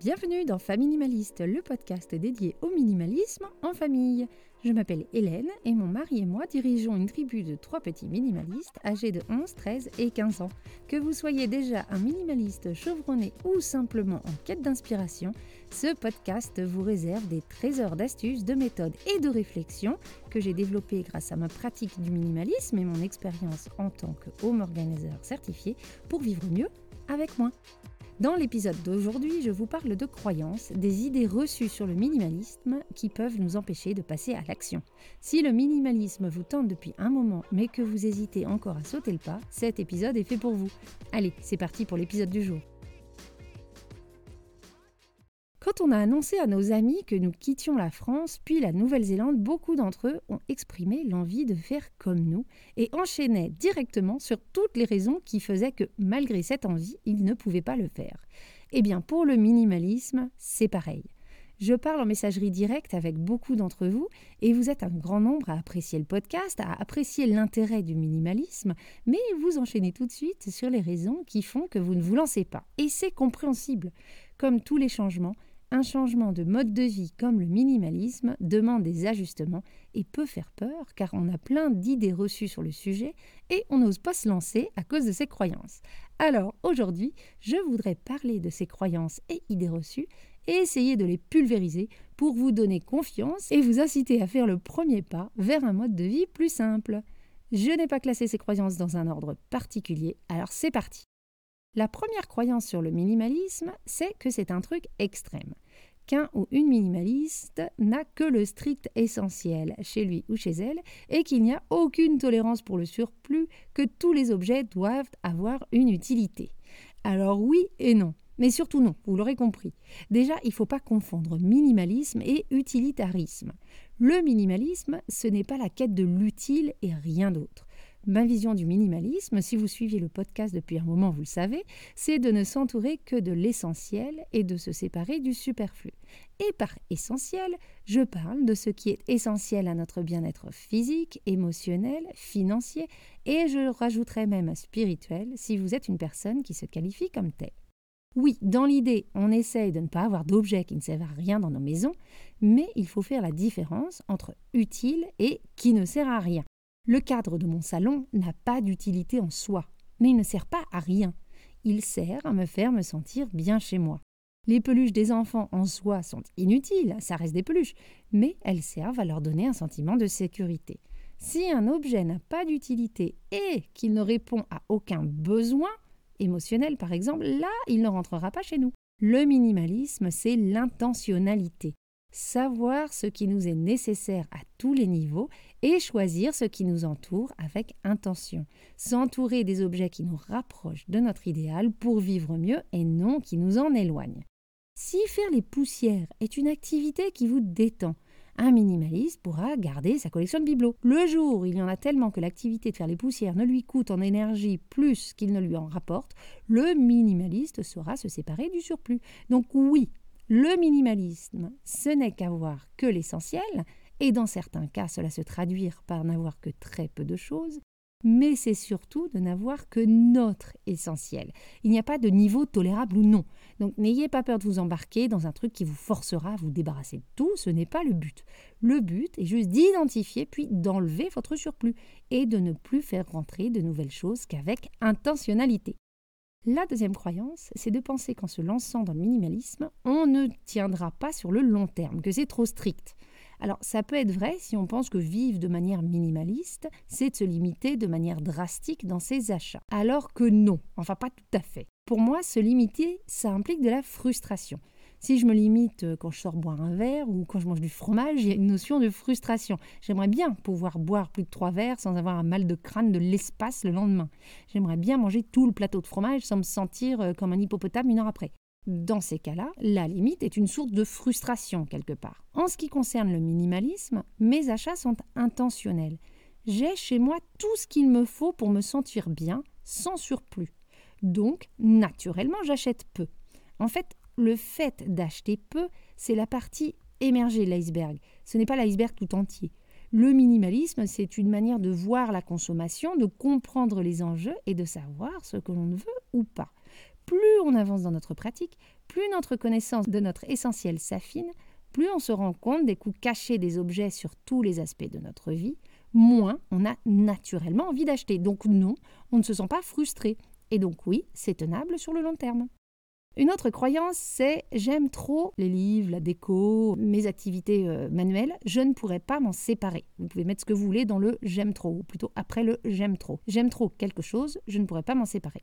Bienvenue dans Faminimaliste, le podcast dédié au minimalisme en famille. Je m'appelle Hélène et mon mari et moi dirigeons une tribu de trois petits minimalistes âgés de 11, 13 et 15 ans. Que vous soyez déjà un minimaliste chevronné ou simplement en quête d'inspiration, ce podcast vous réserve des trésors d'astuces, de méthodes et de réflexions que j'ai développées grâce à ma pratique du minimalisme et mon expérience en tant que home organizer certifié pour vivre mieux avec moi. Dans l'épisode d'aujourd'hui, je vous parle de croyances, des idées reçues sur le minimalisme qui peuvent nous empêcher de passer à l'action. Si le minimalisme vous tente depuis un moment mais que vous hésitez encore à sauter le pas, cet épisode est fait pour vous. Allez, c'est parti pour l'épisode du jour. Quand on a annoncé à nos amis que nous quittions la France puis la Nouvelle-Zélande, beaucoup d'entre eux ont exprimé l'envie de faire comme nous et enchaînaient directement sur toutes les raisons qui faisaient que, malgré cette envie, ils ne pouvaient pas le faire. Eh bien, pour le minimalisme, c'est pareil. Je parle en messagerie directe avec beaucoup d'entre vous et vous êtes un grand nombre à apprécier le podcast, à apprécier l'intérêt du minimalisme, mais vous enchaînez tout de suite sur les raisons qui font que vous ne vous lancez pas. Et c'est compréhensible. Comme tous les changements, un changement de mode de vie comme le minimalisme demande des ajustements et peut faire peur car on a plein d'idées reçues sur le sujet et on n'ose pas se lancer à cause de ses croyances. Alors aujourd'hui, je voudrais parler de ces croyances et idées reçues et essayer de les pulvériser pour vous donner confiance et vous inciter à faire le premier pas vers un mode de vie plus simple. Je n'ai pas classé ces croyances dans un ordre particulier, alors c'est parti. La première croyance sur le minimalisme, c'est que c'est un truc extrême. Qu'un ou une minimaliste n'a que le strict essentiel chez lui ou chez elle et qu'il n'y a aucune tolérance pour le surplus, que tous les objets doivent avoir une utilité. Alors oui et non. Mais surtout non, vous l'aurez compris. Déjà, il ne faut pas confondre minimalisme et utilitarisme. Le minimalisme, ce n'est pas la quête de l'utile et rien d'autre. Ma vision du minimalisme, si vous suiviez le podcast depuis un moment, vous le savez, c'est de ne s'entourer que de l'essentiel et de se séparer du superflu. Et par essentiel, je parle de ce qui est essentiel à notre bien-être physique, émotionnel, financier, et je rajouterai même spirituel si vous êtes une personne qui se qualifie comme telle. Oui, dans l'idée, on essaye de ne pas avoir d'objets qui ne servent à rien dans nos maisons, mais il faut faire la différence entre utile et qui ne sert à rien. Le cadre de mon salon n'a pas d'utilité en soi, mais il ne sert pas à rien. Il sert à me faire me sentir bien chez moi. Les peluches des enfants en soi sont inutiles, ça reste des peluches, mais elles servent à leur donner un sentiment de sécurité. Si un objet n'a pas d'utilité et qu'il ne répond à aucun besoin, émotionnel par exemple, là, il ne rentrera pas chez nous. Le minimalisme, c'est l'intentionnalité savoir ce qui nous est nécessaire à tous les niveaux et choisir ce qui nous entoure avec intention. S'entourer des objets qui nous rapprochent de notre idéal pour vivre mieux et non qui nous en éloignent. Si faire les poussières est une activité qui vous détend, un minimaliste pourra garder sa collection de bibelots. Le jour où il y en a tellement que l'activité de faire les poussières ne lui coûte en énergie plus qu'il ne lui en rapporte, le minimaliste saura se séparer du surplus. Donc oui, le minimalisme, ce n'est qu'avoir que l'essentiel, et dans certains cas cela se traduire par n'avoir que très peu de choses, mais c'est surtout de n'avoir que notre essentiel. Il n'y a pas de niveau tolérable ou non. Donc n'ayez pas peur de vous embarquer dans un truc qui vous forcera à vous débarrasser de tout, ce n'est pas le but. Le but est juste d'identifier puis d'enlever votre surplus et de ne plus faire rentrer de nouvelles choses qu'avec intentionnalité. La deuxième croyance, c'est de penser qu'en se lançant dans le minimalisme, on ne tiendra pas sur le long terme, que c'est trop strict. Alors ça peut être vrai si on pense que vivre de manière minimaliste, c'est de se limiter de manière drastique dans ses achats. Alors que non, enfin pas tout à fait. Pour moi, se limiter, ça implique de la frustration. Si je me limite euh, quand je sors boire un verre ou quand je mange du fromage, il y a une notion de frustration. J'aimerais bien pouvoir boire plus de trois verres sans avoir un mal de crâne de l'espace le lendemain. J'aimerais bien manger tout le plateau de fromage sans me sentir euh, comme un hippopotame une heure après. Dans ces cas-là, la limite est une source de frustration quelque part. En ce qui concerne le minimalisme, mes achats sont intentionnels. J'ai chez moi tout ce qu'il me faut pour me sentir bien, sans surplus. Donc, naturellement, j'achète peu. En fait, le fait d'acheter peu, c'est la partie émergée de l'iceberg. Ce n'est pas l'iceberg tout entier. Le minimalisme, c'est une manière de voir la consommation, de comprendre les enjeux et de savoir ce que l'on veut ou pas. plus on avance dans notre pratique, plus notre connaissance de notre essentiel s'affine, plus on se rend compte des coûts cachés des objets sur tous les aspects de notre vie, moins on a naturellement envie d'acheter. Donc non, on ne se sent pas frustré. Et donc oui, c'est tenable sur le long terme. Une autre croyance, c'est j'aime trop les livres, la déco, mes activités euh, manuelles, je ne pourrais pas m'en séparer. Vous pouvez mettre ce que vous voulez dans le j'aime trop, ou plutôt après le j'aime trop. J'aime trop quelque chose, je ne pourrais pas m'en séparer.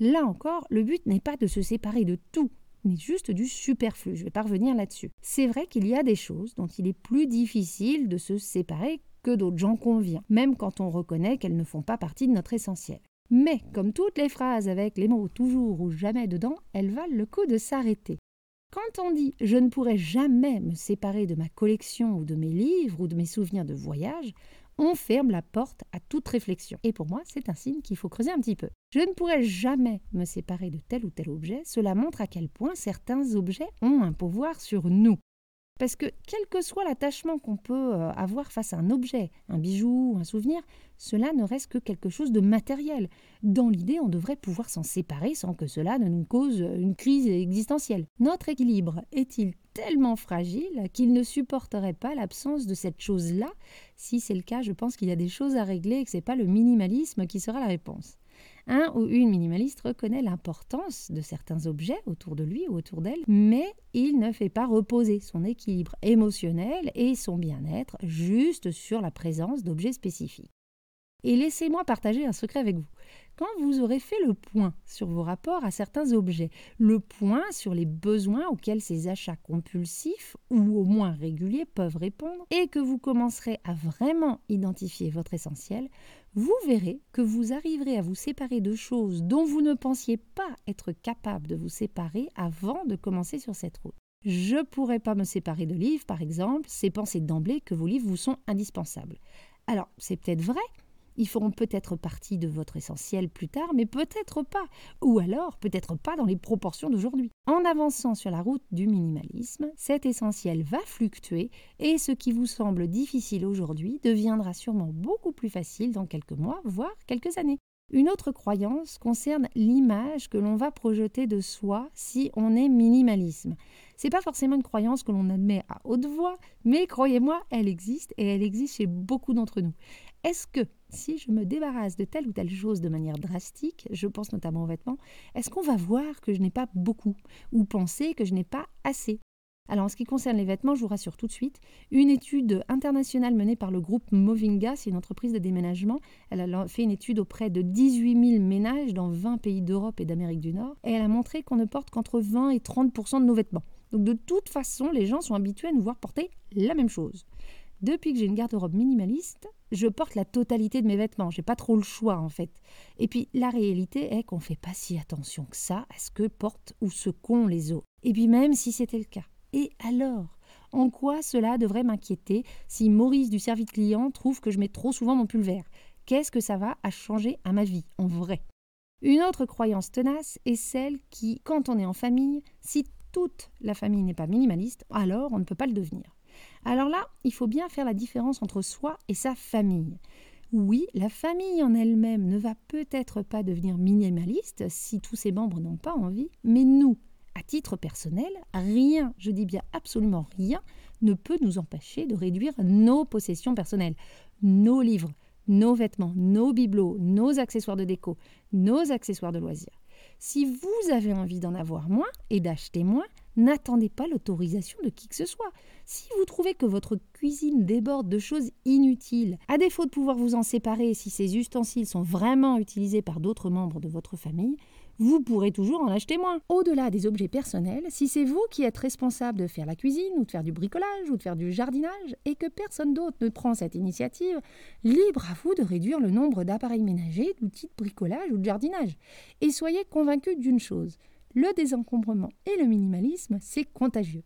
Là encore, le but n'est pas de se séparer de tout, mais juste du superflu. Je vais pas revenir là-dessus. C'est vrai qu'il y a des choses dont il est plus difficile de se séparer que d'autres, j'en conviens, même quand on reconnaît qu'elles ne font pas partie de notre essentiel. Mais, comme toutes les phrases avec les mots toujours ou jamais dedans, elles valent le coup de s'arrêter. Quand on dit je ne pourrai jamais me séparer de ma collection ou de mes livres ou de mes souvenirs de voyage, on ferme la porte à toute réflexion. Et pour moi, c'est un signe qu'il faut creuser un petit peu. Je ne pourrai jamais me séparer de tel ou tel objet. Cela montre à quel point certains objets ont un pouvoir sur nous. Parce que quel que soit l'attachement qu'on peut euh, avoir face à un objet, un bijou, un souvenir, cela ne reste que quelque chose de matériel. Dans l'idée, on devrait pouvoir s'en séparer sans que cela ne nous cause une crise existentielle. Notre équilibre est-il tellement fragile qu'il ne supporterait pas l'absence de cette chose-là? Si c'est le cas, je pense qu'il y a des choses à régler et que ce n'est pas le minimalisme qui sera la réponse. Un ou une minimaliste reconnaît l'importance de certains objets autour de lui ou autour d'elle, mais il ne fait pas reposer son équilibre émotionnel et son bien-être juste sur la présence d'objets spécifiques. Et laissez-moi partager un secret avec vous. Quand vous aurez fait le point sur vos rapports à certains objets, le point sur les besoins auxquels ces achats compulsifs ou au moins réguliers peuvent répondre, et que vous commencerez à vraiment identifier votre essentiel, vous verrez que vous arriverez à vous séparer de choses dont vous ne pensiez pas être capable de vous séparer avant de commencer sur cette route. Je pourrais pas me séparer de livres, par exemple, c'est penser d'emblée que vos livres vous sont indispensables. Alors, c'est peut-être vrai, ils feront peut-être partie de votre essentiel plus tard, mais peut-être pas, ou alors peut-être pas dans les proportions d'aujourd'hui. En avançant sur la route du minimalisme, cet essentiel va fluctuer et ce qui vous semble difficile aujourd'hui deviendra sûrement beaucoup plus facile dans quelques mois, voire quelques années. Une autre croyance concerne l'image que l'on va projeter de soi si on est minimalisme. C'est pas forcément une croyance que l'on admet à haute voix, mais croyez-moi, elle existe et elle existe chez beaucoup d'entre nous. Est-ce que si je me débarrasse de telle ou telle chose de manière drastique, je pense notamment aux vêtements, est-ce qu'on va voir que je n'ai pas beaucoup ou penser que je n'ai pas assez? Alors en ce qui concerne les vêtements, je vous rassure tout de suite, une étude internationale menée par le groupe Movinga, c'est une entreprise de déménagement, elle a fait une étude auprès de 18 000 ménages dans 20 pays d'Europe et d'Amérique du Nord, et elle a montré qu'on ne porte qu'entre 20 et 30% de nos vêtements. Donc de toute façon, les gens sont habitués à nous voir porter la même chose. Depuis que j'ai une garde-robe minimaliste, je porte la totalité de mes vêtements. J'ai pas trop le choix en fait. Et puis la réalité est qu'on fait pas si attention que ça à ce que portent ou ce qu'ont les autres. Et puis même si c'était le cas. Et alors? En quoi cela devrait m'inquiéter si Maurice du service client trouve que je mets trop souvent mon pull Qu'est-ce que ça va changer à ma vie, en vrai? Une autre croyance tenace est celle qui, quand on est en famille, si toute la famille n'est pas minimaliste, alors on ne peut pas le devenir. Alors là, il faut bien faire la différence entre soi et sa famille. Oui, la famille en elle-même ne va peut-être pas devenir minimaliste si tous ses membres n'ont pas envie, mais nous, à titre personnel, rien, je dis bien absolument rien, ne peut nous empêcher de réduire nos possessions personnelles, nos livres, nos vêtements, nos bibelots, nos accessoires de déco, nos accessoires de loisirs. Si vous avez envie d'en avoir moins et d'acheter moins, n'attendez pas l'autorisation de qui que ce soit. Si vous trouvez que votre cuisine déborde de choses inutiles, à défaut de pouvoir vous en séparer si ces ustensiles sont vraiment utilisés par d'autres membres de votre famille, vous pourrez toujours en acheter moins. Au-delà des objets personnels, si c'est vous qui êtes responsable de faire la cuisine ou de faire du bricolage ou de faire du jardinage et que personne d'autre ne prend cette initiative, libre à vous de réduire le nombre d'appareils ménagers, d'outils de bricolage ou de jardinage. Et soyez convaincus d'une chose, le désencombrement et le minimalisme, c'est contagieux.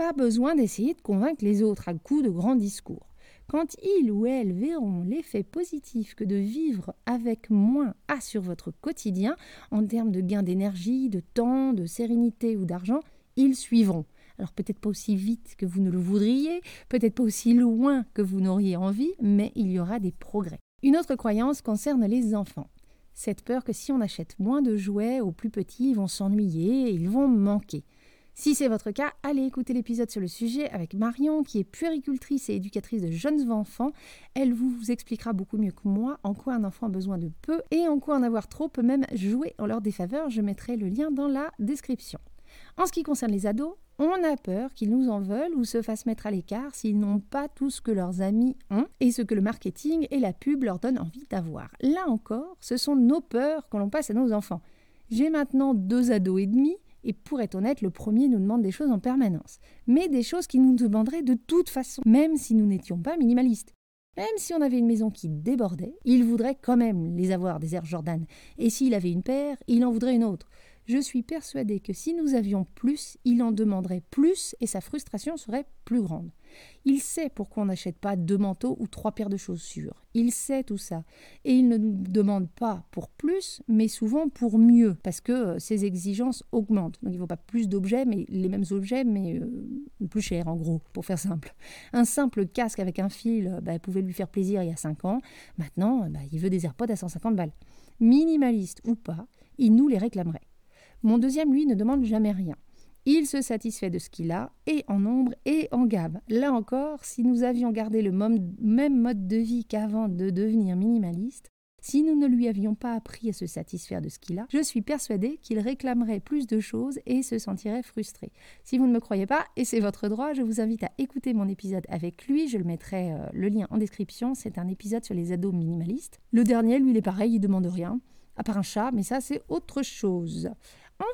Pas besoin d'essayer de convaincre les autres à coups de grands discours. Quand ils ou elles verront l'effet positif que de vivre avec moins a sur votre quotidien, en termes de gain d'énergie, de temps, de sérénité ou d'argent, ils suivront. Alors peut-être pas aussi vite que vous ne le voudriez, peut-être pas aussi loin que vous n'auriez envie, mais il y aura des progrès. Une autre croyance concerne les enfants. Cette peur que si on achète moins de jouets aux plus petits, ils vont s'ennuyer et ils vont manquer. Si c'est votre cas, allez écouter l'épisode sur le sujet avec Marion, qui est puéricultrice et éducatrice de jeunes enfants. Elle vous expliquera beaucoup mieux que moi en quoi un enfant a besoin de peu et en quoi en avoir trop peut même jouer en leur défaveur. Je mettrai le lien dans la description. En ce qui concerne les ados, on a peur qu'ils nous en veulent ou se fassent mettre à l'écart s'ils n'ont pas tout ce que leurs amis ont et ce que le marketing et la pub leur donnent envie d'avoir. Là encore, ce sont nos peurs que l'on passe à nos enfants. J'ai maintenant deux ados et demi et pour être honnête, le premier nous demande des choses en permanence, mais des choses qu'il nous demanderait de toute façon, même si nous n'étions pas minimalistes. Même si on avait une maison qui débordait, il voudrait quand même les avoir des Jordan, et s'il avait une paire, il en voudrait une autre. Je suis persuadée que si nous avions plus, il en demanderait plus et sa frustration serait plus grande. Il sait pourquoi on n'achète pas deux manteaux ou trois paires de chaussures. Il sait tout ça. Et il ne nous demande pas pour plus, mais souvent pour mieux, parce que euh, ses exigences augmentent. Donc il ne faut pas plus d'objets, mais les mêmes objets, mais euh, plus chers en gros, pour faire simple. Un simple casque avec un fil euh, bah, pouvait lui faire plaisir il y a 5 ans. Maintenant, bah, il veut des AirPods à 150 balles. Minimaliste ou pas, il nous les réclamerait. Mon deuxième, lui, ne demande jamais rien. Il se satisfait de ce qu'il a, et en nombre et en gamme. Là encore, si nous avions gardé le même mode de vie qu'avant de devenir minimaliste, si nous ne lui avions pas appris à se satisfaire de ce qu'il a, je suis persuadée qu'il réclamerait plus de choses et se sentirait frustré. Si vous ne me croyez pas, et c'est votre droit, je vous invite à écouter mon épisode avec lui, je le mettrai euh, le lien en description, c'est un épisode sur les ados minimalistes. Le dernier, lui, il est pareil, il demande rien, à part un chat, mais ça c'est autre chose.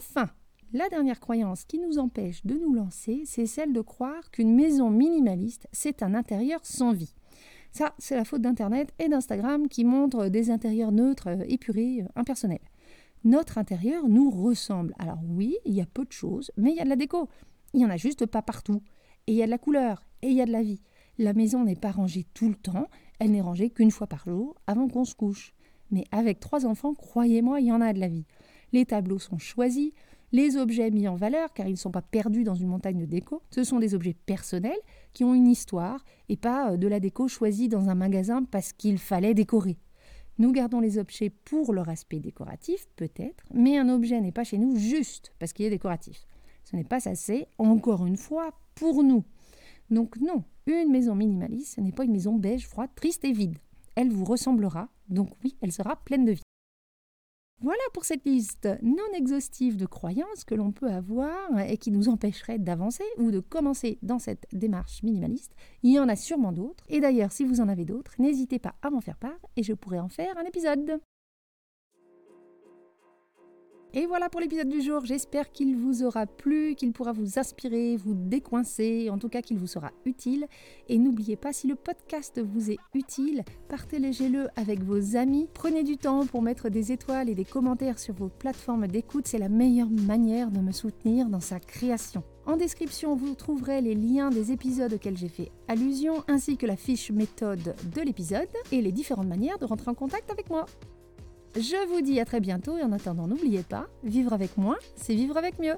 Enfin, la dernière croyance qui nous empêche de nous lancer, c'est celle de croire qu'une maison minimaliste, c'est un intérieur sans vie. Ça, c'est la faute d'Internet et d'Instagram qui montrent des intérieurs neutres, épurés, impersonnels. Notre intérieur nous ressemble. Alors oui, il y a peu de choses, mais il y a de la déco. Il n'y en a juste pas partout. Et il y a de la couleur, et il y a de la vie. La maison n'est pas rangée tout le temps, elle n'est rangée qu'une fois par jour avant qu'on se couche. Mais avec trois enfants, croyez-moi, il y en a de la vie. Les tableaux sont choisis, les objets mis en valeur, car ils ne sont pas perdus dans une montagne de déco, ce sont des objets personnels qui ont une histoire et pas euh, de la déco choisie dans un magasin parce qu'il fallait décorer. Nous gardons les objets pour leur aspect décoratif, peut-être, mais un objet n'est pas chez nous juste parce qu'il est décoratif. Ce n'est pas assez, encore une fois, pour nous. Donc non, une maison minimaliste, ce n'est pas une maison beige, froide, triste et vide. Elle vous ressemblera, donc oui, elle sera pleine de vie. Voilà pour cette liste non exhaustive de croyances que l'on peut avoir et qui nous empêcheraient d'avancer ou de commencer dans cette démarche minimaliste. Il y en a sûrement d'autres. Et d'ailleurs, si vous en avez d'autres, n'hésitez pas à m'en faire part et je pourrai en faire un épisode. Et voilà pour l'épisode du jour. J'espère qu'il vous aura plu, qu'il pourra vous inspirer, vous décoincer, en tout cas qu'il vous sera utile. Et n'oubliez pas, si le podcast vous est utile, partagez-le avec vos amis. Prenez du temps pour mettre des étoiles et des commentaires sur vos plateformes d'écoute. C'est la meilleure manière de me soutenir dans sa création. En description, vous trouverez les liens des épisodes auxquels j'ai fait allusion, ainsi que la fiche méthode de l'épisode et les différentes manières de rentrer en contact avec moi. Je vous dis à très bientôt et en attendant, n'oubliez pas, vivre avec moins, c'est vivre avec mieux.